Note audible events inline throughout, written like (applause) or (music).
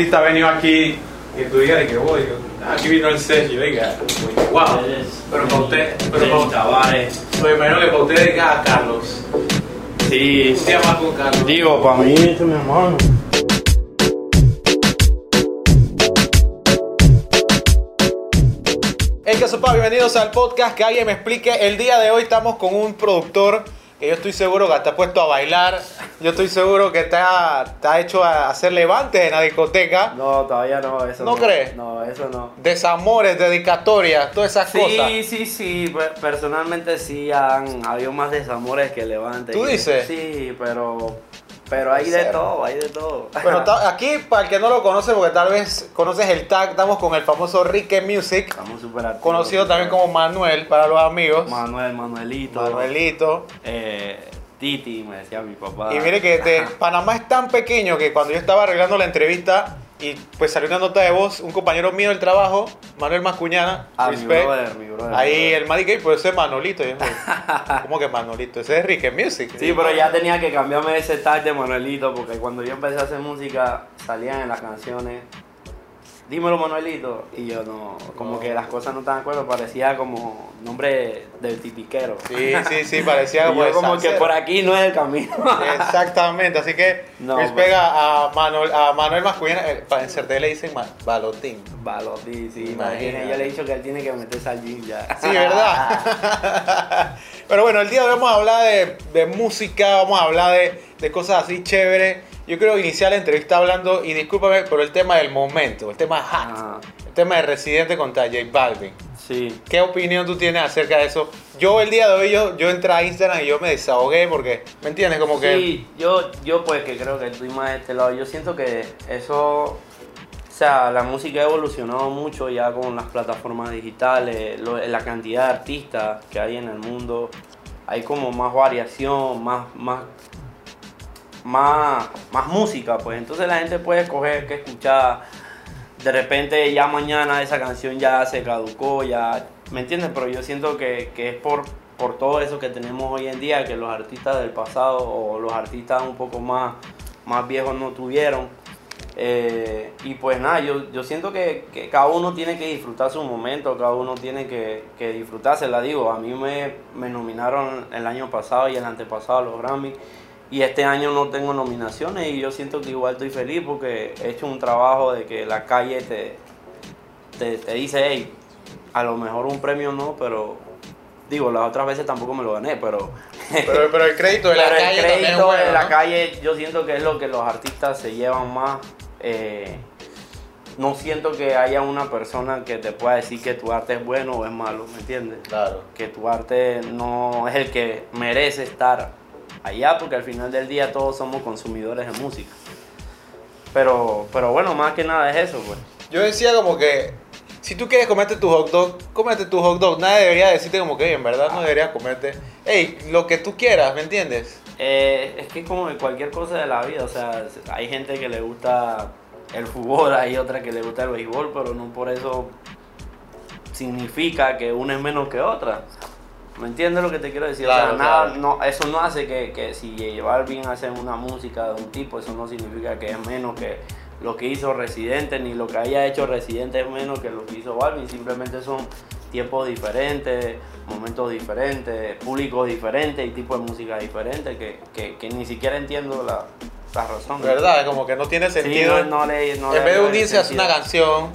artista ha venido aquí y tú digas de que voy, aquí vino el sello, diga, wow. Pero para usted, pero para usted, Tavares. me imagino que para usted diga a Carlos. Sí, ¿Qué más con Carlos? digo, para mí es mi hermano. Hey, ¿qué sopa? Bienvenidos al podcast que alguien me explique. El día de hoy estamos con un productor que yo estoy seguro que está puesto a bailar. Yo estoy seguro que está, está hecho a hacer levantes en la discoteca. No, todavía no, eso ¿No no. crees? No, eso no. Desamores, dedicatorias, todas esas cosas. Sí, sí, sí, pe- personalmente sí han habido más desamores que levantes. ¿Tú dices? Sí, pero pero hay de todo, hay de todo. Bueno, (laughs) aquí, para el que no lo conoce, porque tal vez conoces el tag, estamos con el famoso Rique Music, Estamos súper activos. conocido también como Manuel para los amigos. Manuel, Manuelito. Manuelito. eh, Titi, me decía mi papá. Y mire que (laughs) Panamá es tan pequeño que cuando yo estaba arreglando la entrevista y pues salió una nota de voz, un compañero mío del trabajo, Manuel Mascuñana, Ah, mi brother, mi brother. ahí el Gay, pues ese es Manolito. Yo, (laughs) ¿Cómo que Manolito? Ese es Rique Music. Sí, pero ya tenía que cambiarme ese tag de Manuelito porque cuando yo empecé a hacer música salían en las canciones Dímelo Manuelito y yo no, como No. que las cosas no estaban de acuerdo, parecía como nombre del tipiquero. Sí, sí, sí, parecía (laughs) como, yo como que por aquí no es el camino. (laughs) Exactamente, así que No, respect a, a Manuel, a Manuel Mascuñana, eh, para en le dicen balotín. Balotí, sí, Imagínate. imagínate. Yo le he dicho que él tiene que meterse al gym ya. Sí, ¿verdad? (laughs) Pero bueno, el día de hoy vamos a hablar de, de música, vamos a hablar de, de cosas así chéveres. Yo quiero iniciar la entrevista hablando, y discúlpame por el tema del momento, el tema hot, Ah, el tema de Residente contra J Balvin. sí. ¿Qué opinión tú tienes acerca de eso? Yo el día de hoy, yo, yo entré a Instagram y yo me desahogué porque, ¿me entiendes? Como que... Sí, yo, yo pues que creo que estoy más de este lado, yo siento que eso, o sea, la música ha evolucionado mucho ya con las plataformas digitales, lo- la cantidad de artistas que hay en el mundo, hay como más variación, más, más, más, más música, pues entonces la gente puede escoger qué escuchar, de repente ya mañana esa canción ya se caducó, ya, ¿me entiendes? Pero yo siento que, que es por, por todo eso que tenemos hoy en día, que los artistas del pasado o los artistas un poco más, más viejos no tuvieron. Eh, y pues nada, yo, yo siento que, que cada uno tiene que disfrutar su momento, cada uno tiene que, que disfrutarse, la digo, a mí me, me nominaron el año pasado y el antepasado a los Grammy. Y este año no tengo nominaciones y yo siento que igual estoy feliz porque he hecho un trabajo de que la calle te, te, te dice, hey, a lo mejor un premio no, pero digo, las otras veces tampoco me lo gané, pero, (laughs) Pero, pero el crédito de la pero calle el crédito bueno, de la ¿no? calle yo siento que es lo que los artistas se llevan más. eh, no siento que haya una persona que te pueda decir que tu arte es bueno o es malo, ¿me entiendes? Claro. que tu arte no es el que merece estar allá, porque al final del día todos somos consumidores de música. Pero, pero bueno, más que nada es eso, pues. Yo decía como que si tú quieres comerte tu hot dog, cómete tu hot dog. Nadie debería decirte como que en verdad no deberías comerte. Ey, lo que tú quieras, ¿me entiendes? Eh, es que es como de cualquier cosa de la vida, o sea, hay gente que le gusta el fútbol, hay otra que le gusta el béisbol, pero no por eso significa que una es menos que otra. ¿Me entiendes lo que te quiero decir? o Claro, sea, nada, no, eso no hace que, que si J Balvin hace una música de un tipo, eso no significa que es menos que lo que hizo Residente, ni lo que haya hecho Residente es menos que lo que hizo Balvin, simplemente son tiempos diferentes, momentos diferentes, públicos diferentes y tipos de música diferentes que, que, que ni siquiera entiendo la, la razón. ¿Verdad? Como que no tiene Sí, sentido. no, no le, no en le- vez de unirse a hacer una canción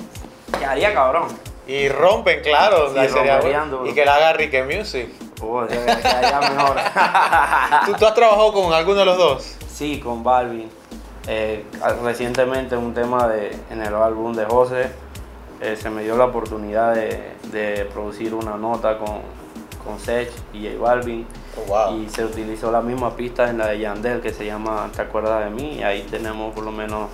Quedaría cabrón. Y rompen, claro, Sí, la sería bueno. y que la haga Rique Music. Oh, se- quedaría mejor. (laughs) ¿Tú, tú has trabajado con alguno de los dos? Sí, con Balvin. Eh, recientemente un tema de, en el álbum de José eh, se me dio la oportunidad de, de producir una nota con, con Sech y J Balvin Oh, wow. y se utilizó la misma pista en la de Yandel que se llama Te acuerdas de mí y ahí tenemos por lo menos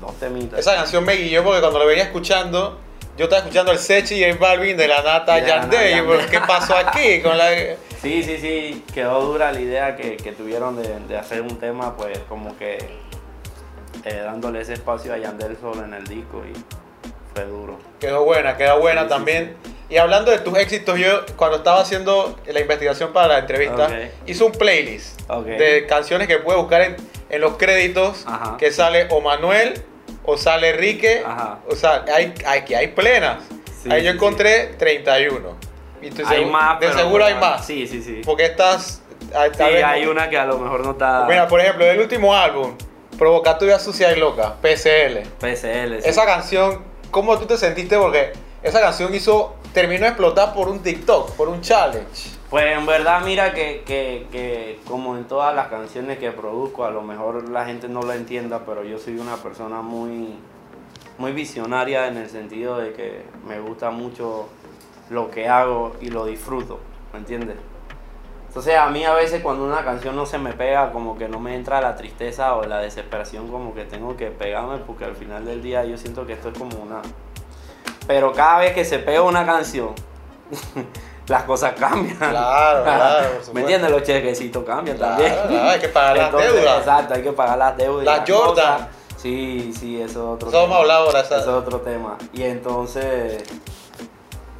dos temitas. Esa canción me guió porque cuando lo venía escuchando, yo estaba escuchando el Sechi y el Balvin de la Nata De la Yandel. Y yo, Nata pero, ¿Qué pasó aquí? Con la... Sí, sí, sí, quedó dura la idea que, que tuvieron de, de hacer un tema, pues como que eh, dándole ese espacio a Yandel solo en el disco y fue duro. Quedó buena, quedó buena Sí, sí, también. Y hablando de tus éxitos, yo cuando estaba haciendo la investigación para la entrevista, Ok. hice un playlist de canciones que puedes buscar en, en los créditos, Ajá. que sale o Manuel o sale Rique, Ajá. o sea, hay, que hay plenas. Sí, Ahí yo encontré 31. Y estoy Hay seguro- más, de seguro hay más. Sí, sí, sí. Porque estas... Sí, hay una que a lo mejor no está Mira, por ejemplo, del último álbum, Provocatoria Sucia y Loca, PSL. PSL. sí. Esa canción, ¿cómo tú te sentiste? Porque esa canción hizo, terminó de explotar por un TikTok, por un challenge. Pues en verdad mira que, que, que como en todas las canciones que produzco, a lo mejor la gente no lo entienda, pero yo soy una persona muy, muy visionaria en el sentido de que me gusta mucho lo que hago y lo disfruto, ¿me entiendes? Entonces a mí a veces cuando una canción no se me pega, como que no me entra la tristeza o la desesperación, como que tengo que pegarme, porque al final del día yo siento que esto es como una... Pero cada vez que se pega una canción, (laughs) las cosas cambian. Claro, (laughs) claro. ¿Me entiendes? Los chequecitos cambian Claro, también. claro, hay que pagar las deudas. Exacto, hay que pagar las deudas. y Las Jordan. cosas. Sí, sí, eso es otro Eso hemos hablado ahora, Eso es otro tema. Y entonces,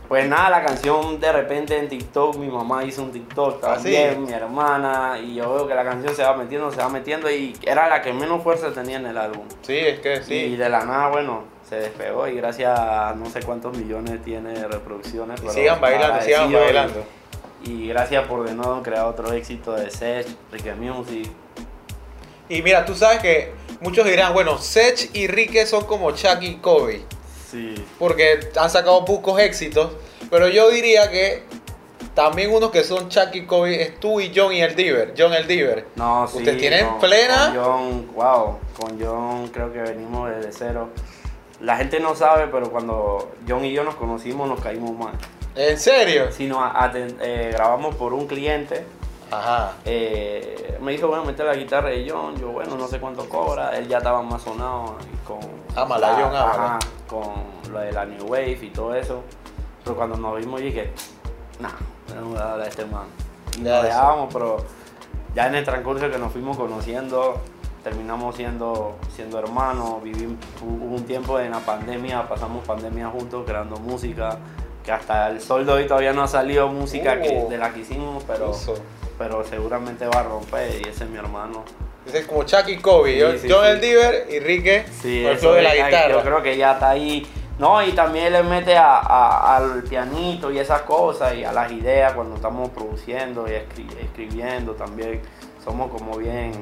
pues nada, la canción de repente en TikTok, mi mamá hizo un TikTok ¿Ah, también, sí? mi hermana, y yo veo que la canción se va metiendo, se va metiendo, y era la que menos fuerza tenía en el álbum. Sí, es que Y sí. de la nada, bueno, se despegó y gracias a no sé cuántos millones tiene de reproducciones. Y sigan bailando, sigan y- bailando. y gracias por de nuevo crear otro éxito de Sech, Ricky Music. Y mira, tú sabes que muchos dirán, bueno, Sech y Rique son como Chuck y Kobe, Sí. porque han sacado pocos éxitos, pero yo diría que también unos que son Chuck y Kobe es tú y John y el Diver, John el Diver. No, sí. Ustedes tienen con- plena- Con John, wow, con John creo que venimos desde cero. La gente no sabe, pero cuando John y yo nos conocimos nos caímos mal. ¿En serio? Si nos eh, grabamos por un cliente, Ajá. eh, me dijo, bueno, meter la guitarra de John. Yo, bueno, no sé cuánto cobra. Él ya estaba más sonado con. Ámala, la- John, ámala. ajá, con lo de la New Wave y todo eso. Pero cuando nos vimos, dije, nah, no me voy a dar a este man. Y Ya, nos dejábamos, pero ya en el transcurso que nos fuimos conociendo, terminamos siendo, siendo hermanos. Vivimos hubo un tiempo en la pandemia, pasamos pandemia juntos creando música. Que hasta el sol de hoy todavía no ha salido música que- Uh. de la que hicimos, pero Eso. pero seguramente va a romper y ese es mi hermano. Dice como Chuck y Kobe, Sí, John, sí, John sí. el Diver y Rique con el eso flow de la es- guitarra. Yo creo que ya está ahí. No, y también le mete a- a- al pianito y esas cosas y a las ideas cuando estamos produciendo y escri- escribiendo también. Somos como bien.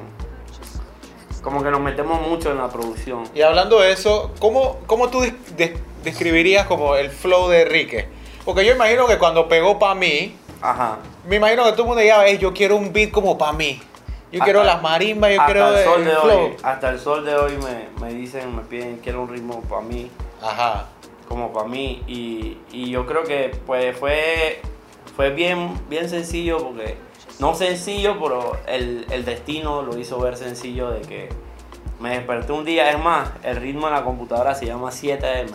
Como que nos metemos mucho en la producción. Y hablando de eso, ¿cómo, cómo tú des- des- describirías como el flow de Rique? Porque yo imagino que cuando pegó para mí, Ajá. me imagino que todo el mundo "Ey, yo quiero un beat como para mí. Yo quiero las marimbas, yo quiero el el, sol de flow. hoy, hasta el sol de hoy me, me dicen, me piden, quiero un ritmo para mí. Ajá. como para mí y, y yo creo que pues fue fue bien bien sencillo porque no sencillo pero el, el destino lo hizo ver sencillo de que me desperté un día es más el ritmo en la computadora se llama 7M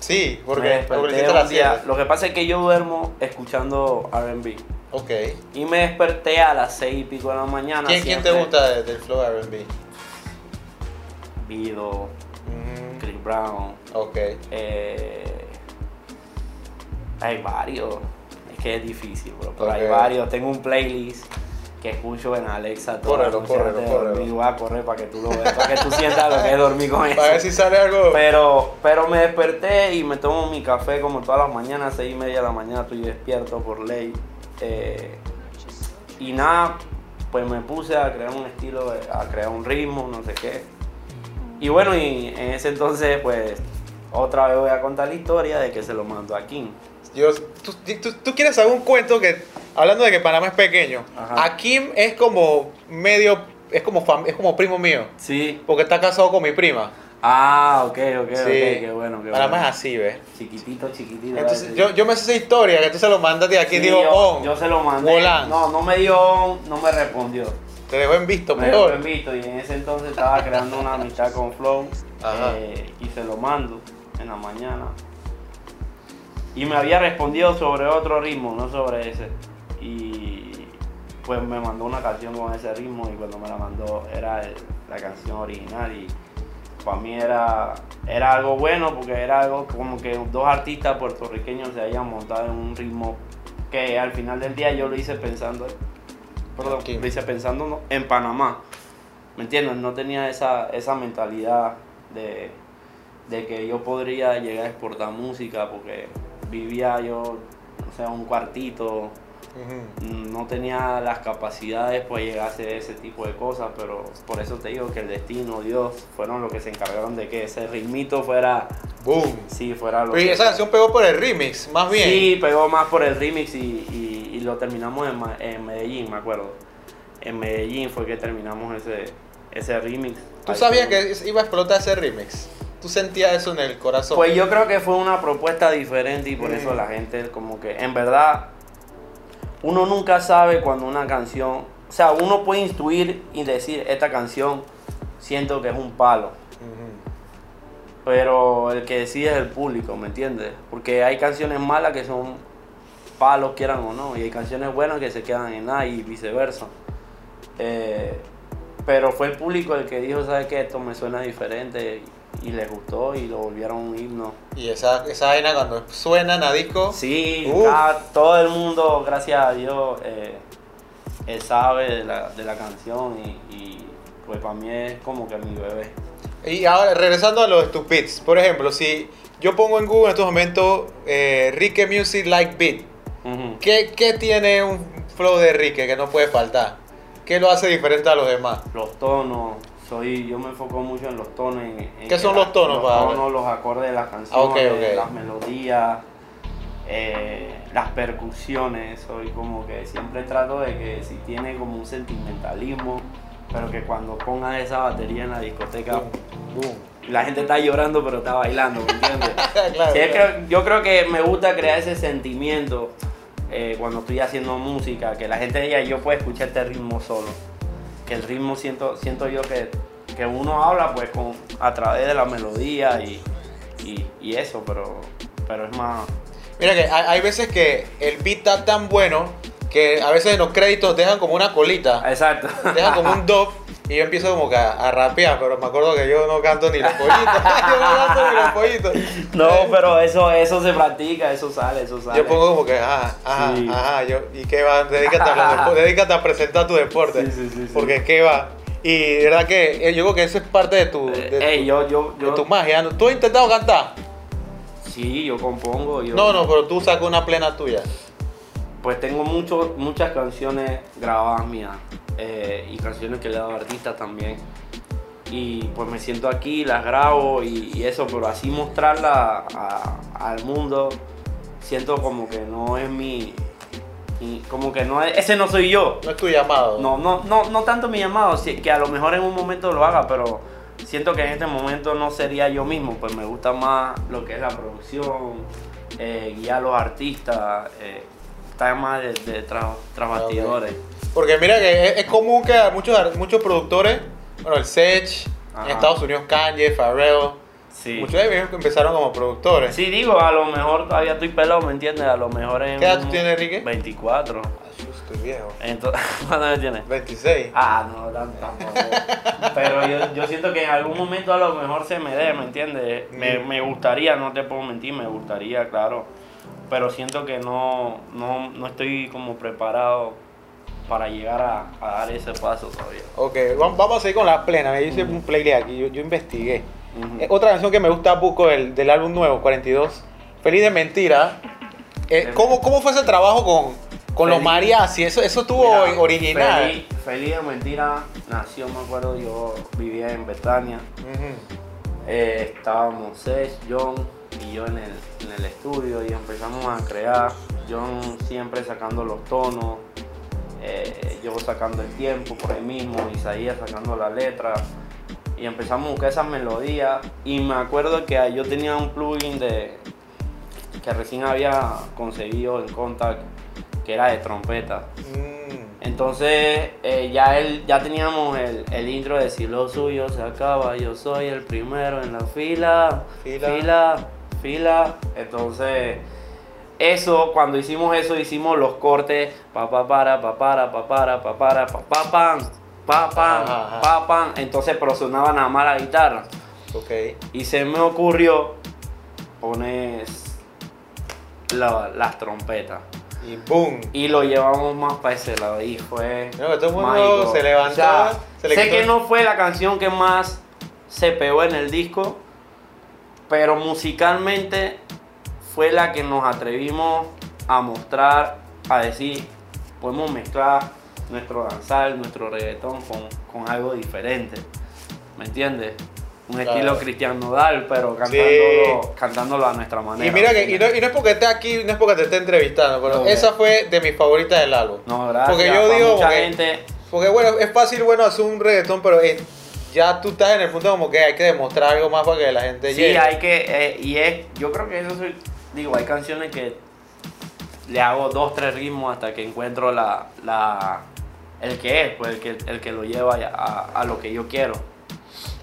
Sí, porque, un día- lo que pasa es que yo duermo escuchando R&B Ok. y me desperté a las 6 y pico de la mañana ¿Quién, quién te gusta de- del flow R&B? Bido Mm, Chris Brown ok. Eh, hay varios. Que es difícil, bro. Pero hay varios. Tengo un playlist que escucho en Alexa antes de córrelo. dormir. Voy a correr para que tú lo veas, para que tú sientas lo que es dormir con (laughs) eso. Para ver si sale algo. Pero, pero me desperté y me tomo mi café como todas las mañanas, seis y media de la mañana estoy despierto por ley. Eh, y nada, pues me puse a crear un estilo, a crear un ritmo, no sé qué. Y bueno, y en ese entonces, pues, otra vez voy a contar la historia de que se lo mandó a Kim. Yo, tú, tú- tú quieres saber un cuento que, hablando de que Panamá es pequeño, Ajá. a Kim es como medio, es como, fam- es como primo mío, Sí. porque está casado con mi prima. Ah, ok, ok, Sí. ok, qué bueno, qué Panamá bueno. es así, ¿ves? Chiquitito, chiquitito. Entonces, yo, yo me sé esa historia, que tú se lo mandaste aquí, Sí, digo, yo, on. yo se lo mandé. Volán. No, no me dio on, no me respondió. Te dejó en visto, Me dejó mejor. en visto y en ese entonces estaba creando una amistad con Flow Ajá. eh, y se lo mando en la mañana. Y me había respondido sobre otro ritmo, no sobre ese. Y pues me mandó una canción con ese ritmo y cuando me la mandó era el- la canción original y para mí era, era algo bueno porque era algo como que dos artistas puertorriqueños se hayan montado en un ritmo que al final del día yo lo hice pensando, perdón, lo hice pensando en Panamá. ¿Me entiendes? No tenía esa, esa mentalidad de, de que yo podría llegar a exportar música porque vivía yo, o sea, un cuartito, no tenía las capacidades para llegar a hacer ese tipo de cosas, pero por eso te digo que el destino, Dios, fueron los que se encargaron de que ese ritmito fuera, Boom. sí, fuera lo y que- esa canción pegó por el remix, más bien. Sí, pegó más por el remix y, y- y lo terminamos en, en Medellín, me acuerdo. En Medellín fue que terminamos ese, ese remix. ¿Tú Ahí sabías fue- que iba a explotar ese remix? ¿Tú sentías eso en el corazón? Pues yo creo que fue una propuesta diferente y por Mm. eso la gente como que en verdad uno nunca sabe cuando una canción, o sea, uno puede instruir y decir esta canción siento que es un palo, pero el que decide es el público, ¿me entiendes? Porque hay canciones malas que son palos, quieran o no, y hay canciones buenas que se quedan en nada y viceversa. Eh, pero fue el público el que dijo, ¿sabes qué? Esto me suena diferente y, y les gustó y lo volvieron un himno. Y esa, esa vaina cuando suena en la disco. Sí, cada- todo el mundo, gracias a Dios, eh, él sabe de la, de la canción y, y, pues para mí es como que mi bebé. Y ahora, regresando a los stupids, por ejemplo, si yo pongo en Google en estos momentos eh, Rique Music Like Beat. ¿qué, qué tiene un flow de Rique que no puede faltar? ¿Qué lo hace diferente a los demás? Los tonos, soy, yo me enfoco mucho en los tonos. En, en ¿Qué son la- los tonos, Los para ver? tonos, los acordes de las canciones, Ah, las melodías, eh, las percusiones. Soy como que siempre trato de que si tiene como un sentimentalismo, pero que cuando ponga esa batería en la discoteca, Boom. la gente está llorando pero está bailando, ¿me entiendes? (laughs) Claro, Sí, es claro. que yo creo que me gusta crear ese sentimiento eh, cuando estoy haciendo música, que la gente diga yo puedo escuchar este ritmo solo. Que el ritmo siento, siento yo que, que uno habla pues con, a través de la melodía y, y, y eso, pero, pero es más... Mira que hay, hay veces que el beat está tan bueno que a veces en los créditos dejan como una colita, Exacto. dejan como un dub y yo empiezo como que a, a rapear, pero me acuerdo que yo no canto ni los pollitos, (laughs) yo no canto ni los pollitos. No, pero eso, eso se practica, eso sale, eso sale. Yo pongo como que, ajá, ajá, Sí. ajá, yo, ¿y qué va? Dedícate a, (laughs) dedícate a presentar tu deporte. Sí, sí, sí, sí. Porque qué va. Y de verdad que eh, yo creo que eso es parte de tu, de, Eh, ey, tu- yo, yo, de yo, tu magia. ¿Tú has intentado cantar? sí, yo compongo. Yo, No, no, pero tú sacas una plena tuya. Pues tengo mucho, muchas canciones grabadas mías eh, y canciones que le he dado a artistas también. Y pues me siento aquí, las grabo y, y eso, pero así mostrarla a- al mundo, siento como que no es mi. mi- como que no es, ese no soy yo. No es tu llamado. No, no, no, no tanto mi llamado, que a lo mejor en un momento lo haga, pero siento que en este momento no sería yo mismo, pues me gusta más lo que es la producción, eh, guiar a los artistas, eh, estar más de, de tras, tras bastidores. Porque mira que es, es común que a muchos, muchos productores, bueno, el Sech, en. Estados Unidos Kanye, Pharrell, Sí. muchos de ellos empezaron como productores. Sí, digo, a lo mejor todavía estoy pelado, ¿me entiendes? A lo mejor en... ¿Qué edad tú tienes, Enrique? 24. Ah, yo estoy viejo. Entonces, (laughs) ¿cuántos años tienes? 26. Ah, no, tan- tampoco. Pero yo, yo siento que en algún momento a lo mejor se me dé, ¿me entiendes? Me, me gustaría, no te puedo mentir, me gustaría, claro. Pero siento que no, no, no estoy como preparado para llegar a, a dar ese paso todavía. Ok, vam- vamos a seguir con la plena. Yo hice un playlist aquí, yo, yo investigué. Eh, Otra canción que me gusta poco del, del álbum nuevo, 42, Feliz de Mentira. Eh, ¿cómo, ¿Cómo fue ese trabajo con, con los mariachi? Eso, eso estuvo Mira, original. Feliz, Feliz de Mentira nació, me acuerdo, yo vivía en Betania. Ujú. Eh, estábamos Seth, John y yo en el, en el estudio y empezamos a crear. John siempre sacando los tonos, eh, yo sacando el tiempo por ahí mismo, Isaías sacando la letra. Y empezamos a buscar esas melodías. Y me acuerdo que yo tenía un plugin de que recién había conseguido en Contact que era de trompeta. Mm. Entonces eh, ya él, ya teníamos el, el intro de si lo suyo se acaba, yo soy el primero en la fila, Fila. fila, fila. Entonces eso, cuando hicimos eso, hicimos los cortes, pa pa para, pa para, pa para, pa para, pa pa pam, pa pam, pa pam. Entonces pero sonaba nada más la guitarra. Ok. Y se me ocurrió poner la- las trompetas. Y boom. Y lo llevamos más para ese lado y fue... No, todo el mundo se levantó, O sea, se le sé que no fue la canción que más se pegó en el disco, Pero musicalmente fue la que nos atrevimos a mostrar, a decir, podemos mezclar nuestro danzar, nuestro reggaetón con, con algo diferente. ¿Me entiendes? Un Claro. estilo Cristian Nodal, pero cantándolo, cantándolo a nuestra manera. Y mira ¿me que, y no, y no es porque esté aquí, no es porque te esté entrevistando, pero No, esa fue de mis favoritas del álbum. No, gracias. Porque yo digo, mucha porque- gente, Porque bueno, es fácil, bueno, hacer un reggaetón, pero eh, ya tú estás en el punto como que hay que demostrar algo más para que la gente Sí, llegue. hay que, eh, y es, yo creo que eso digo, hay canciones que le hago dos, tres ritmos hasta que encuentro la, la el que es, pues el que, el que lo lleva a, a lo que yo quiero.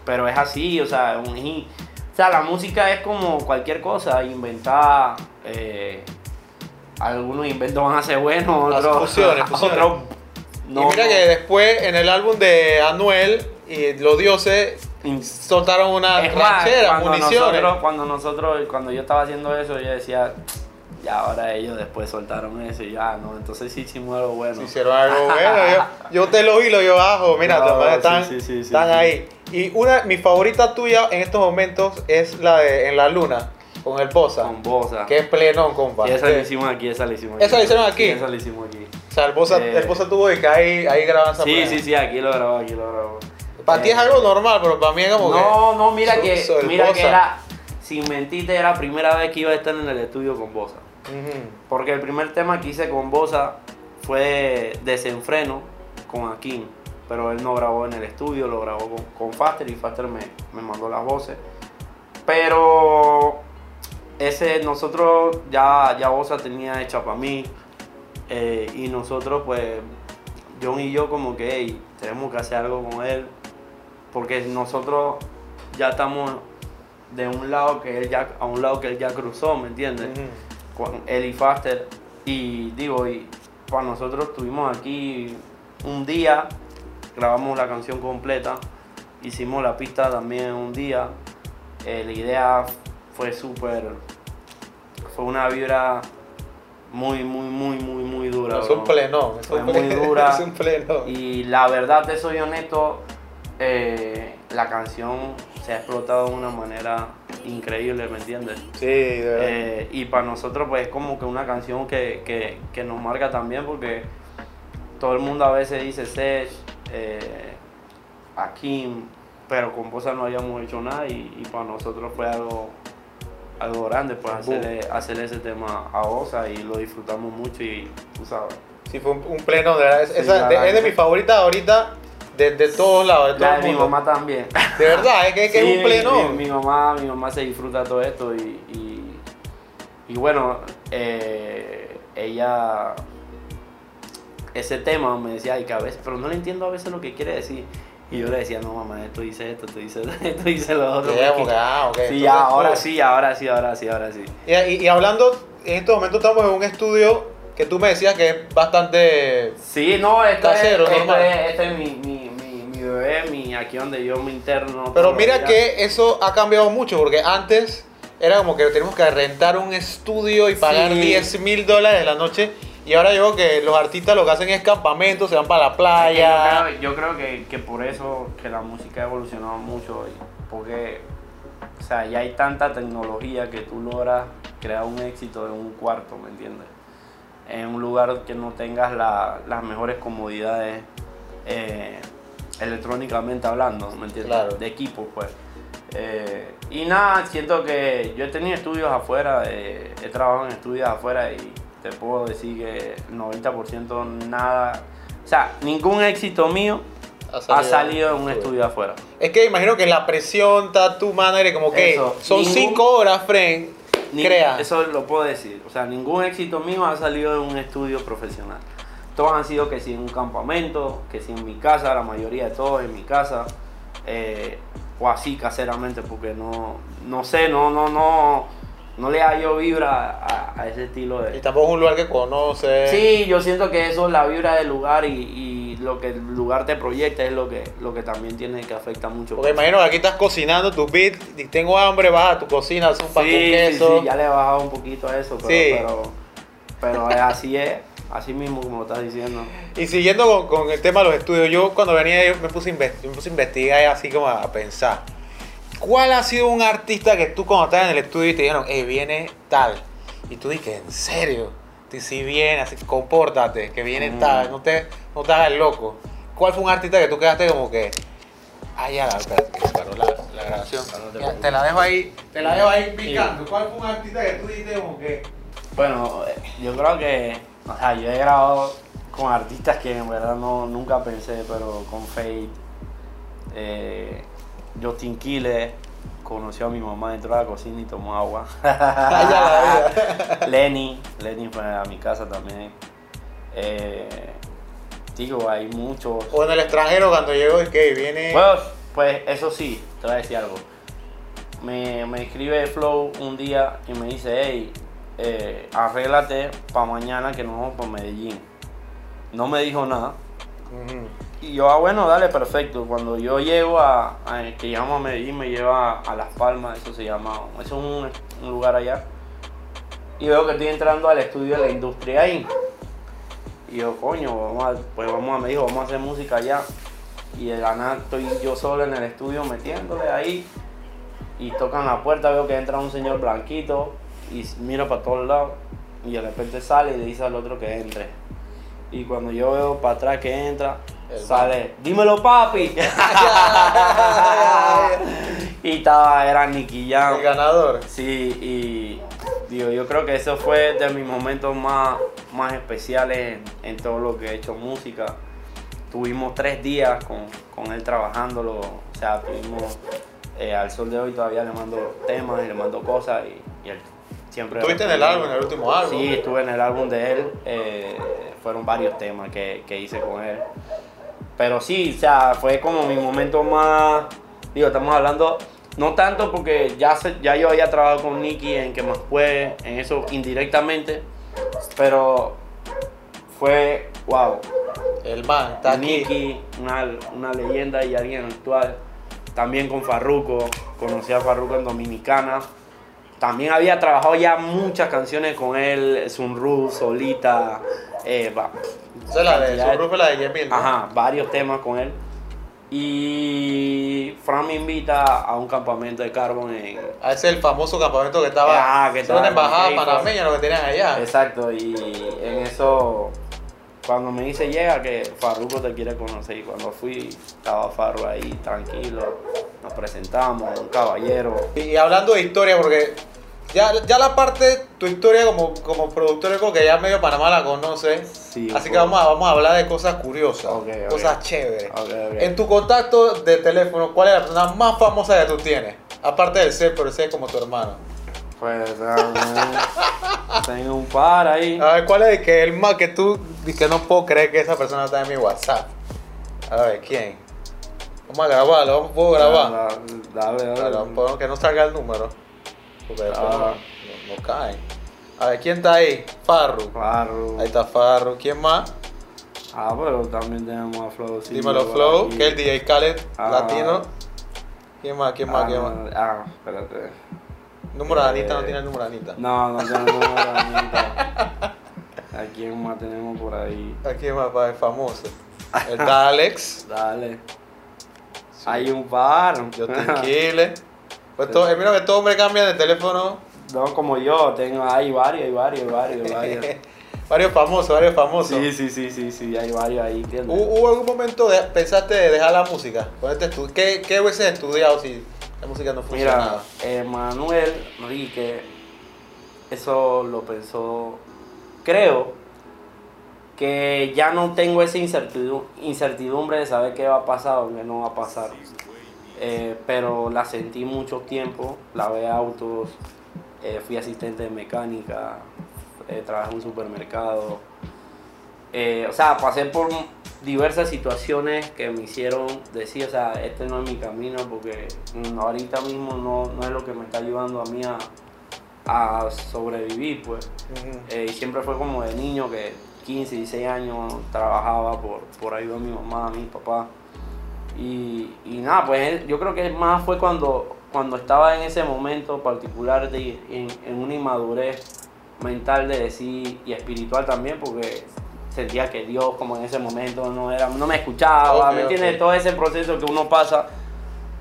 Pero es así, o sea, un hit. O sea, la música es como cualquier cosa, inventar, eh, algunos inventos van a ser buenos, otros, fusiones, (laughs) fusiones. otros no. y mira no. que después en el álbum de Anuel y Los Dioses soltaron una Es más, ranchera, cuando municiones. nosotros, cuando nosotros, cuando yo estaba haciendo eso, yo decía, ya ahora ellos después soltaron eso y ya, no, entonces sí hicimos algo bueno. Hicieron algo bueno, yo, (laughs) yo te lo vi, lo yo bajo, mira, No, están, sí, sí, sí, están ahí. Y una, mi favorita tuya en estos momentos es la de En la Luna, con el Bosa, Con Bosa. que es plenón, compa. Y esa la hicimos aquí, esa la hicimos aquí. ¿Esa la hicieron aquí? Esa la hicimos aquí. O sea, el Bosa, Eh, el Bosa tuvo que ahí, ahí graban esa Sí, plena. sí, sí, aquí lo grabó, aquí lo grabó. Para ti es algo normal, pero para mí es como No, no, mira So- que, mira que era, sin mentirte, era la primera vez que iba a estar en el estudio con Bosa. que... Porque el primer tema que hice con Bosa fue Desenfreno con Akin. Pero él no grabó en el estudio, lo grabó con, con Faster y Faster me, me mandó las voces. Pero ese nosotros ya, ya Bosa tenía hecha para mí. eh, y nosotros pues, John y yo como que hey, tenemos que hacer algo con él. Porque nosotros ya estamos de un lado que él ya, a un lado que él ya cruzó, ¿me entiendes? Con él y Faster. Y digo, y para nosotros estuvimos aquí un día, grabamos la canción completa, hicimos la pista también un día. Eh, la idea fue súper, fue una vibra muy, muy, muy, muy, muy dura. Es un bro. plenón, es un dura. (laughs) es un plenón. Y la verdad, te soy honesto, eh, la canción se ha explotado de una manera increíble, ¿me entiendes? Sí, de verdad. Eh, y para nosotros pues es como que una canción que, que- que nos marca también porque todo el mundo a veces dice Sech, eh, Akim, pero con Bosa no habíamos hecho nada y, y para nosotros fue algo, algo grande pues hacerle, hacerle ese tema a Bosa y lo disfrutamos mucho y tú sabes. Sí, fue un, un pleno, de verdad. Es, Sí, esa- de, es de mis favoritas ahorita, de, de todos lados, de todo La el de mi mamá también. De verdad, es que, es, que Sí, es un plenón. Mi, mi mamá, mi mamá se disfruta todo esto y, y, y bueno, eh, ella, ese tema me decía, ay, que a veces, pero no le entiendo a veces lo que quiere decir. Y yo le decía, no mamá, esto dice esto, esto dice (laughs) esto, dice lo otro. Sí, porque- que, ah, ok, sí, ahora sí, ahora sí, ahora sí, ahora sí. Y, y- y hablando, en estos momentos estamos en un estudio que tú me decías que es bastante... Sí, no, esto, Casero, es, esto, normal. es, este es mi, mi, mi, mi bebé, mi, aquí donde yo me interno. Pero mira que eso ha cambiado mucho, porque antes era como que tenemos que rentar un estudio y pagar Sí. 10 mil dólares la noche. Y ahora yo que los artistas lo que hacen es campamentos, se van para la playa. Yo creo, yo creo que, que por eso que la música ha evolucionado mucho, porque o sea, ya hay tanta tecnología que tú logras crear un éxito en un cuarto, ¿me entiendes? En un lugar que no tengas la- las mejores comodidades eh, electrónicamente hablando, ¿me entiendes? Claro. De equipo, pues. Eh, y nada, siento que yo he tenido estudios afuera, eh, he trabajado en estudios afuera y te puedo decir que el 90% nada, o sea, ningún éxito mío ha salido en un estudio afuera. Es que imagino que la presión, está tu manager, como que Eso. son Ningún- 5 horas, friend, Ni- crea. Eso lo puedo decir. O sea, ningún éxito mío ha salido de un estudio profesional. Todos han sido que si en un campamento, que si en mi casa, la mayoría de todos en mi casa, eh, o así caseramente, porque no, no sé, no, no, no, no le hallo vibra a, a ese estilo Y de... tampoco es un lugar que conoce. Sí, yo siento que eso es la vibra del lugar y, y lo que el lugar te proyecta es lo que, lo que también tiene que afecta mucho. Porque imagino que aquí estás cocinando tu beat, y tengo hambre, vas a tu cocina, haces un pan Sí, con sí, queso. sí, ya le he bajado un poquito a eso, pero, Sí. pero, pero así es, así mismo como lo estás diciendo. Y siguiendo con, con el tema de los estudios, yo cuando venía yo me puse, me puse a investigar y así como a pensar. ¿Cuál ha sido un artista que tú cuando estás en el estudio y te dijeron, eh, viene tal? Y tú dices, ¿en serio? Si sí, viene, así, compórtate, que viene Mm. tal, no te, no te hagas loco. ¿Cuál fue un artista que tú quedaste como que, ah, ya, espérate, que se paró la, la grabación. No te Ya, preocupes. te la dejo ahí, te la dejo ahí picando. ¿Cuál fue un artista que tú dijiste como que, Bueno, yo creo que, o sea, yo he grabado con artistas que en verdad no, nunca pensé, pero con Faith, eh, Justin Quiles, conoció a mi mamá dentro de la cocina y tomó agua. (laughs) Lenny, Lenny fue a mi casa también. Eh, digo, hay muchos. O en el extranjero cuando llegó y que viene... Pues, pues eso sí, te voy a decir algo. Me, me escribe Flow un día y me dice, hey, eh, arréglate para mañana que nos vamos para Medellín. No me dijo nada. Y yo, ah, bueno, dale, perfecto. Cuando yo llego a, a- que llegamos a Medellín, me lleva a Las Palmas, eso se llama, eso es un, un lugar allá. Y veo que estoy entrando al estudio de la industria ahí. Y yo, coño, vamos a, pues vamos a, me dijo, vamos a hacer música allá. Y de la nada estoy yo solo en el estudio metiéndole ahí. Y tocan la puerta, veo que entra un señor blanquito y mira para todos lados. Y de repente sale y le dice al otro que entre. Y cuando yo veo para atrás que entra, El sale, dímelo papi. (laughs) (laughs) y estaba, era Nicky Jam. El ganador. Sí, y digo, yo creo que eso fue de mis momentos más, más especiales en, en todo lo que he hecho música. Tuvimos tres días con, con él trabajándolo, o sea, tuvimos eh, al sol de hoy todavía le mando temas y le mando cosas y, y él siempre... ¿Estuviste en el álbum, en el último álbum? Sí, estuve en el álbum de él, eh, fueron varios temas que, que hice con él. Pero sí, o sea, fue como mi momento más, digo, estamos hablando, no tanto porque ya, se- ya yo había trabajado con Nicky en que más puede, en eso indirectamente, pero fue, wow, El man está. Nicky, una, una leyenda y alguien actual. También con Farruko, conocí a Farruko en Dominicana. También había trabajado ya muchas canciones con él, Sunroof, Solita, eh, va- Esa es la de cantidad su grupo, la de Yemil. ¿no? Ajá, varios temas con él. Y Fran me invita a un campamento de carbón en... Ah, ese es el famoso campamento que estaba. Ah, que estaba en embajada Keifo. panameña lo que tenían allá. Exacto, y en eso, cuando me dice llega que Farruko te quiere conocer, y cuando fui, estaba Farru ahí tranquilo, nos presentamos, un caballero. Y hablando de historia, porque ya, ya la parte, tu historia como, como productor, yo creo que ya medio Panamá la conoce. Sí, Así que vamos a, vamos a hablar de cosas curiosas, cosas chéveres. En tu contacto de teléfono, ¿cuál es la persona más famosa que tú tienes? Aparte del ser, pero es como tu hermano. Pues tengo un par ahí. A ver, ¿cuál es el que el más que tú que no puedo creer que esa persona está en mi WhatsApp? A ver, ¿quién? Vamos a grabarlo, vamos- ¿puedo grabar? Ah, Dale, dale. Que no salga el número. Porque después Ah. no, no, caen. A ver, ¿quién está ahí? Farru. Farru. Ahí está Farru. ¿Quién más? Ah, pero también tenemos a Flow. sí, Dímelo Flow, que es el DJ Khaled Ah. latino. ¿Quién más? ¿Quién más? Ah, ¿Quién más? no, Ah, espérate. Número de Anita, no Eh, tiene el número de Anita. No, no tenemos a Anita. ¿A quién más tenemos por ahí? ¿A quién más? Para el famoso. Está Alex. (laughs) Dale. Hay un par. Yo tranquile. Pues todo, eh, mira que todo hombre cambia de teléfono. no como yo, tengo hay varios, hay varios, hay varios, hay (laughs) varios. Varios famosos, varios famosos. Sí, sí, sí, sí, sí, hay varios ahí, ¿entiendes? ¿Hubo, hubo algún momento de, pensaste de dejar la música? ¿Qué, ¿Qué hubieses estudiado si la música no funcionaba? Mira, Manuel Rique, eso lo pensó, creo que ya no tengo esa incertidu- incertidumbre de saber qué va a pasar o qué no va a pasar. Eh, pero la sentí mucho tiempo, lavé autos, eh, fui asistente de mecánica, eh, trabajé en un supermercado. Eh, o sea, pasé por diversas situaciones que me hicieron decir, o sea, este no es mi camino porque ahorita mismo no, no es lo que me está ayudando a mí a, a sobrevivir, pues. Eh, y siempre fue como de niño que 15, 16 años trabajaba por, por ayudar a mi mamá, a mi papá. Y, y nada, pues yo creo que más fue cuando, cuando estaba en ese momento particular de, en, en una inmadurez mental de decir y espiritual también, porque sentía que Dios como en ese momento no era no me escuchaba, ¿me entiendes? Todo ese proceso que uno pasa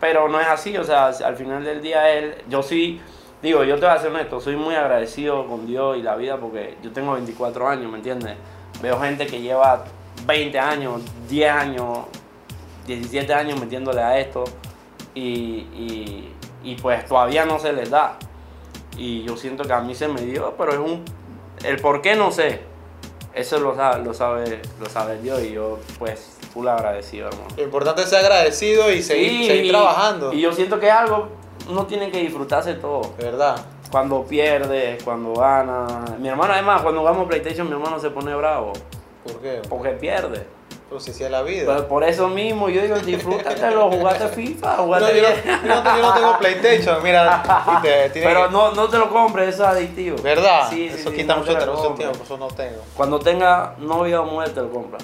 pero no es así, o sea, al final del día él, yo sí, digo, yo te voy a ser honesto, soy muy agradecido con Dios y la vida porque yo tengo 24 años, ¿me entiendes? Veo gente que lleva 20 años, 10 años, 17 años metiéndole a esto y, y, pues todavía no se les da. Y yo siento que a mí se me dio, pero es un... El por qué no sé. Eso lo sabe, lo sabe, lo sabe Dios y yo pues full agradecido, hermano. Lo importante es ser agradecido y seguir, seguir trabajando. Y yo siento que algo, uno tiene que disfrutarse todo. ¿Verdad? Cuando pierde, cuando gana. Mi hermano además, cuando jugamos PlayStation, mi hermano se pone bravo. ¿Por qué? Porque pierde. Pero si es la vida. Pues por eso mismo, yo digo, disfrútatelo, jugaste FIFA, jugaste no, yo, no, yo, no, tengo PlayStation, mira. (laughs) Pero no, no te lo compres, eso es adictivo. ¿Verdad? Sí, eso quita mucho no tiempo, eso no tengo. Cuando tenga novia o mujer, te lo compras.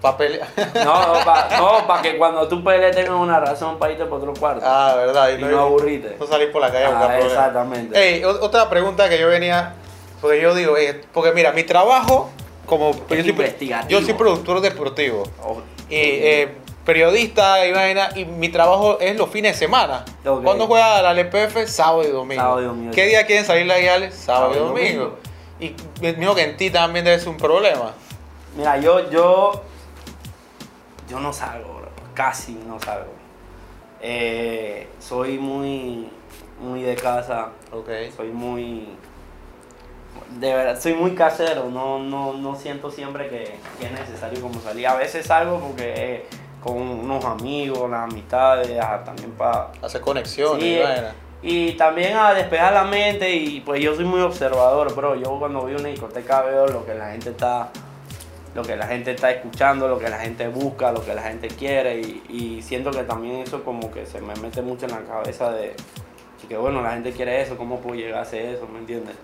¿Para pelear? No, no, para no, que cuando tú pelees tengas una razón para irte por otro cuarto. Ah, verdad. Y, no, no aburrite. No salir por la calle a buscar ah, Exactamente. Ey, otra pregunta que yo venía, porque yo digo, eh, porque mira, mi trabajo como yo soy, yo soy, productor deportivo oh, y eh, periodista y vaina y mi trabajo es los fines de semana. ¿Cuándo juega la LPF? Sábado y domingo. ¿Qué día quieren salir las guiales? Sábado, y domingo. Y me digo que en ti también debe ser un problema. Mira, yo, yo, yo no salgo, casi no salgo. Eh, soy muy, muy de casa. Okay. Soy muy de verdad, soy muy casero, no, no, no siento siempre que, es necesario como salir. A veces salgo porque con unos amigos, las amistades, también para... Hacer conexiones. y también a despejar la mente y pues yo soy muy observador, bro. Yo cuando voy a una discoteca veo lo que la gente está lo que la gente está escuchando, lo que la gente busca, lo que la gente quiere y, siento que también eso como que se me mete mucho en la cabeza de que bueno, la gente quiere eso, ¿cómo puedo llegar a hacer eso? ¿Me entiendes?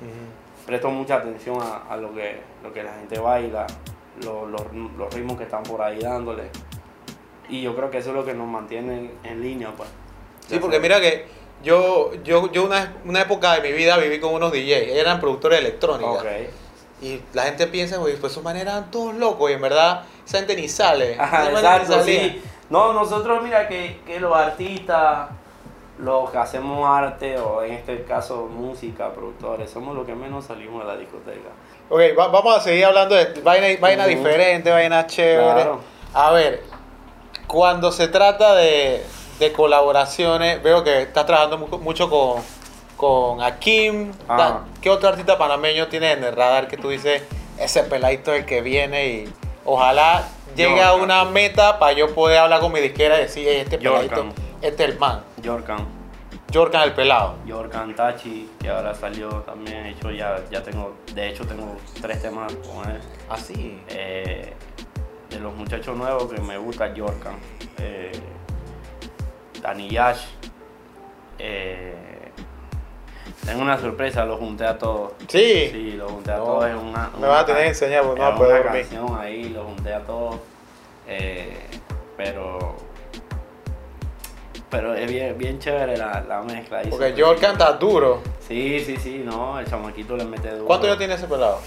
Presto mucha atención a, lo, que, lo que la gente baila, los ritmos que están por ahí dándole. Y yo creo que eso es lo que nos mantiene en, línea, pues. Sí, porque mira que yo, yo, yo una, una, época de mi vida viví con unos DJs, eran productores de electrónica. Y la gente piensa, pues esos manes eran todos locos y en verdad esa gente ni sale. Ajá, exacto, sí. No, nosotros mira que, que los artistas los que hacemos arte o en este caso música, productores, somos los que menos salimos de la discoteca. Ok, vamos a seguir hablando de vaina, vaina diferente, vaina chévere. A ver, cuando se trata de, colaboraciones, veo que estás trabajando mucho con, con Akim. Ah. ¿Qué otro artista panameño tienes en el radar que tú dices, ese peladito es el que viene y ojalá llegue a una meta para yo poder hablar con mi disquera y decir, este peladito, este es el man? Yorkan. Yorkan el pelado. Yorkan Tachi, que ahora salió también, hecho ya, ya tengo, de hecho tengo tres temas con él. ¿Ah, sí? Eh, de los muchachos nuevos que me gusta Yorkan. Eh, Dani Yash. Eh, tengo una sorpresa, lo junté a todos. Sí. Sí, lo junté a todos. Es una, me vas a tener que enseñar, pues no puedo una canción ahí, lo junté a todos. Eh, pero pero es bien, bien chévere la, la mezcla. Porque George canta duro. Sí, sí, sí, no, el chamaquito le mete duro. ¿Cuánto ya tiene ese pelado?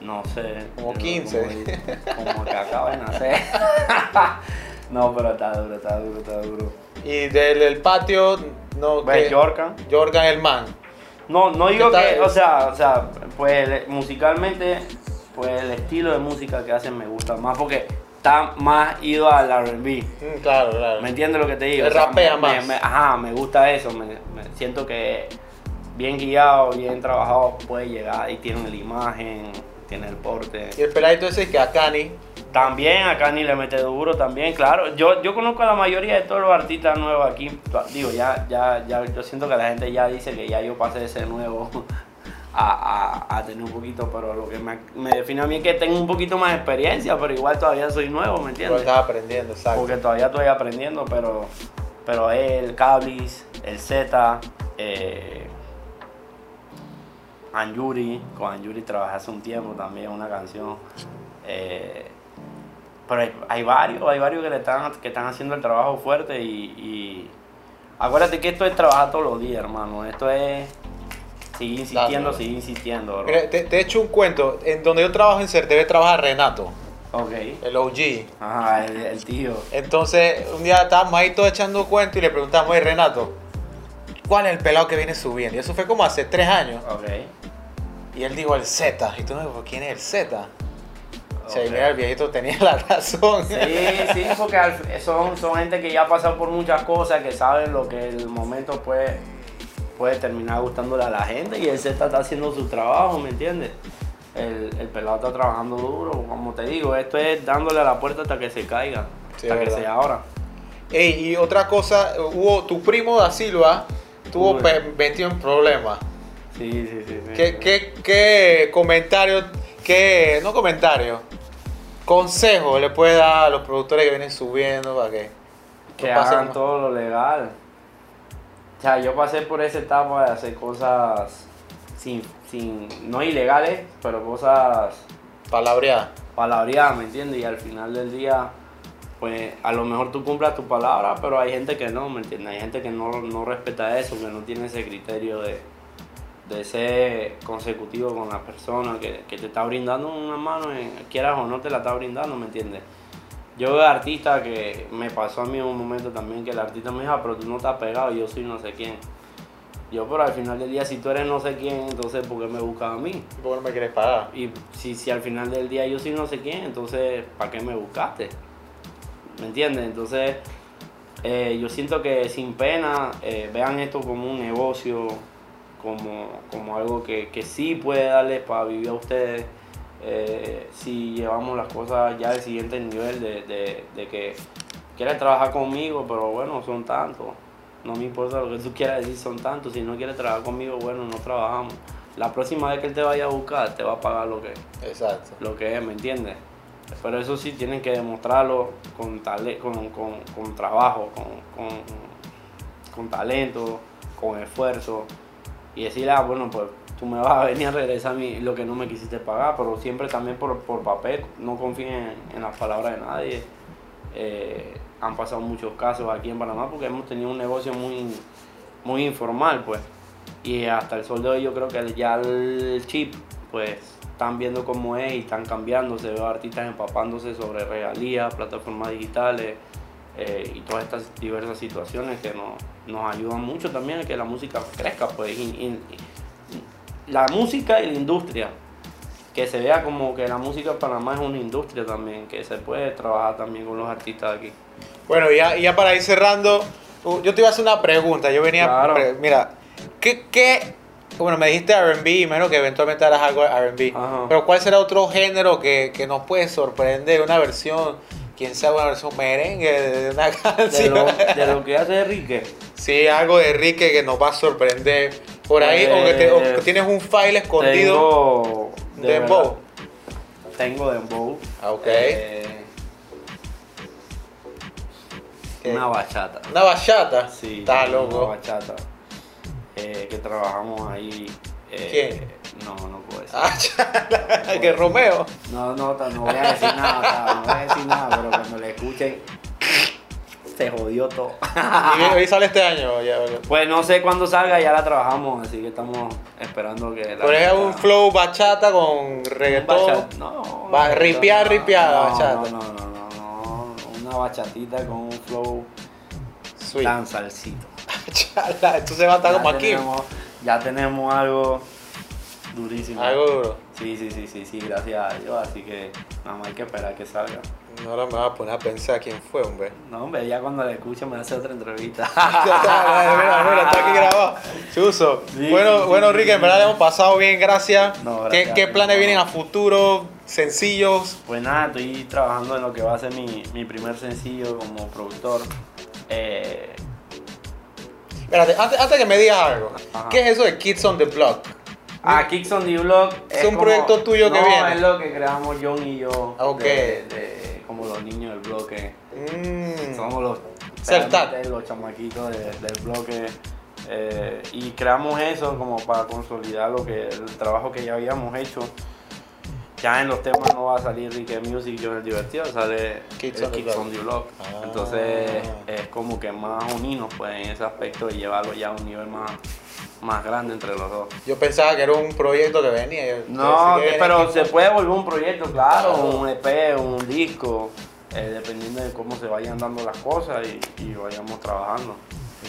No sé. Como 15. Como, que acaba de nacer. (laughs) no, pero está duro, está duro, está duro. Y del patio, no. ¿Ves Jorkan? Jorkan el man. No, no digo que, o sea, o sea, pues musicalmente, pues el estilo de música que hacen me gusta más porque está más ido al RB. Mm, claro, claro. ¿Me entiendes lo que te digo? Me rapea más. ajá, me gusta eso. Me, siento que bien guiado, bien trabajado puede llegar y tiene la imagen, tiene el porte. Y el peladito ese que a Cani. También a Cani le mete duro también, claro. Yo, yo conozco a la mayoría de todos los artistas nuevos aquí. Digo, ya, ya, ya, yo siento que la gente ya dice que ya yo pasé de ser nuevo a, tener un poquito, pero lo que me, define a mí es que tengo un poquito más experiencia, pero igual todavía soy nuevo, ¿me entiendes? estás aprendiendo, exacto. Porque todavía estoy aprendiendo, pero, pero el Cablis, el Z, eh, Anjuri, con Anjuri trabajé hace un tiempo también una canción. Eh, pero hay, varios, hay varios que, le están, que están haciendo el trabajo fuerte y, y acuérdate que esto es trabajar todos los días, hermano. Esto es Sigue insistiendo, sigue insistiendo. te, he hecho un cuento. En donde yo trabajo en CERTV trabaja Renato. Ok. el OG. Ajá, el, el tío. Entonces, un día estábamos ahí todos echando cuento y le preguntamos, oye Renato, ¿cuál es el pelado que viene subiendo? Y eso fue como hace tres años. Ok. Y él dijo el Z. Y tú no, ¿quién es el Z? O sea, y Ok. mira, el viejito tenía la razón. Sí, sí, porque son, son gente que ya ha pasado por muchas cosas, que saben lo que el momento puede, puede terminar gustándole a la gente y el Z está haciendo su trabajo, ¿me entiendes? El, el pelado está trabajando duro, como te digo, esto es dándole a la puerta hasta que se caiga, Sí, hasta que se abra. Ey, y otra cosa, hubo tu primo da Silva pe- metido en problemas. Sí, sí, sí. sí. ¿Qué, qué, qué comentario, qué, no comentario, consejo le puede dar a los productores que vienen subiendo para que que no hagan todo lo legal. O sea, yo pasé por esa etapa de hacer cosas sin, sin, no ilegales, pero cosas palabrear? palabreadas, ¿me entiendes? Y al final del día, pues a lo mejor tú cumplas tu palabra, pero hay gente que no, ¿me entiendes? Hay gente que no, no respeta eso, que no tiene ese criterio de, de ser consecutivo con la persona que, que te está brindando una mano, en- quieras o no te la está brindando, ¿me entiendes? Yo veo artistas que me pasó a mí en un momento también que el artista me dijo, "Ah, pero tú no estás pegado, yo soy no sé quién. Yo, pero al final del día, si tú eres no sé quién, entonces ¿por qué me buscas a mí? ¿Por qué no me quieres pagar? Y si, si al final del día yo soy no sé quién, entonces ¿para qué me buscaste? ¿Me entiendes? Entonces eh, yo siento que sin pena eh, vean esto como un negocio, como, como algo que, que sí puede darles para vivir a ustedes. Eh, si llevamos las cosas ya al siguiente nivel de, de- de que quieres trabajar conmigo, pero bueno, son tantos. No me importa lo que tú quieras decir, son tantos. Si no quieres trabajar conmigo, bueno, no trabajamos. La próxima vez que él te vaya a buscar, te va a pagar lo que, Exacto. lo que es, ¿me entiendes? Pero eso sí tienen que demostrarlo con, tale- con, con, con trabajo, con, con, con talento, con esfuerzo. Y decirle, ah, bueno, pues tú me vas a venir a regresar mí lo que no me quisiste pagar, pero siempre también por, por papel, no confíen en, las palabras de nadie. Eh, han pasado muchos casos aquí en Panamá porque hemos tenido un negocio muy, muy informal, pues. Y hasta el sol de hoy yo creo que ya el chip, pues, están viendo cómo es y están cambiando. Se ve artistas empapándose sobre regalías, plataformas digitales eh, y todas estas diversas situaciones que nos, nos ayudan mucho también a que la música crezca, pues. La música y la industria. Que se vea como que la música en Panamá es una industria también, que se puede trabajar también con los artistas de aquí. Bueno, ya, ya para ir cerrando, uh, yo te iba a hacer una pregunta. Yo venía, Claro. pre- mira, ¿qué, qué, bueno, me dijiste R&B, menos que eventualmente harás algo de R&B, pero ¿cuál será otro género que, que nos puede sorprender? Una versión, quién sabe, una versión merengue de una (laughs) De canción. lo, de lo que hace Enrique. Sí, algo de Enrique que nos va a sorprender. Por ahí, o, que te- o que Pues, tienes un file escondido. Tengo. de Dembow. Tengo Dembow. Ah, ok. Eh, una bachata. Una bachata. Sí. Está Una loco. bachata. eh, que trabajamos ahí. eh, ¿Quién? No, no puedo decir. Ah, (laughs) chala, que Romeo. No, no, no voy a decir nada, no voy a decir nada, pero cuando le escuchen, se jodió todo. (laughs) Y hoy sale este año. Ya, Pues no sé cuándo salga, ya la trabajamos, así que estamos esperando que la. Pero es un flow bachata con reggaetón. Bachata- No. Va, ripiar, no, ripiar la no, bachata. No, no, no, no, no. Una bachatita con un flow Sweet. tan salsito. (laughs) Chala, entonces va a estar como aquí. tenemos- Ya tenemos algo durísimo. Algo duro. Sí, sí, sí, sí, sí, gracias a Dios, así que nada más hay que esperar que salga. Ahora me voy a poner a pensar quién fue, hombre. No, hombre, ya cuando la escucho me hace otra entrevista. (laughs) mira, mira, está aquí grabado. Chuso. Sí, bueno, sí, bueno, sí. en verdad le hemos pasado bien, gracias. No, ¿Qué, gracias planes no. vienen a futuro? Sencillos. Pues nada, estoy trabajando en lo que va a ser mi, mi primer sencillo como productor. Eh, Espérate, antes, antes que me digas algo, Ajá. ¿qué es eso de Kids on the Block? Ah, Kicks on the Block Es un proyecto tuyo que viene. es lo que creamos John y yo. Ah, ok. de- de- como los niños del bloque. Mm. Somos los, chamaquitos de- del bloque. eh, y creamos eso como para consolidar lo que el trabajo que ya habíamos hecho. Ya en los temas no va a salir Ricky Music, el divertido, sale Kids on the Kids on the Block. Ah. Entonces es como que más unirnos pues, en ese aspecto y llevarlo ya a un nivel más, más grande entre los dos. Yo pensaba que era un proyecto que venía. No, que pero se puede volver un proyecto, claro, Claro. un EP, un disco, eh, dependiendo de cómo se vayan dando las cosas y, y vayamos trabajando.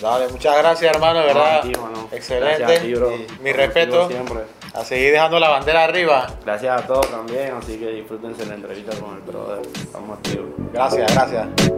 Dale, muchas gracias, hermano, de verdad. No. Excelente. Ti, bro. Mi respeto. Siempre. A seguir dejando la bandera arriba. Gracias a todos también, así que disfrútense la entrevista con el brother. Estamos activos. Gracias, gracias.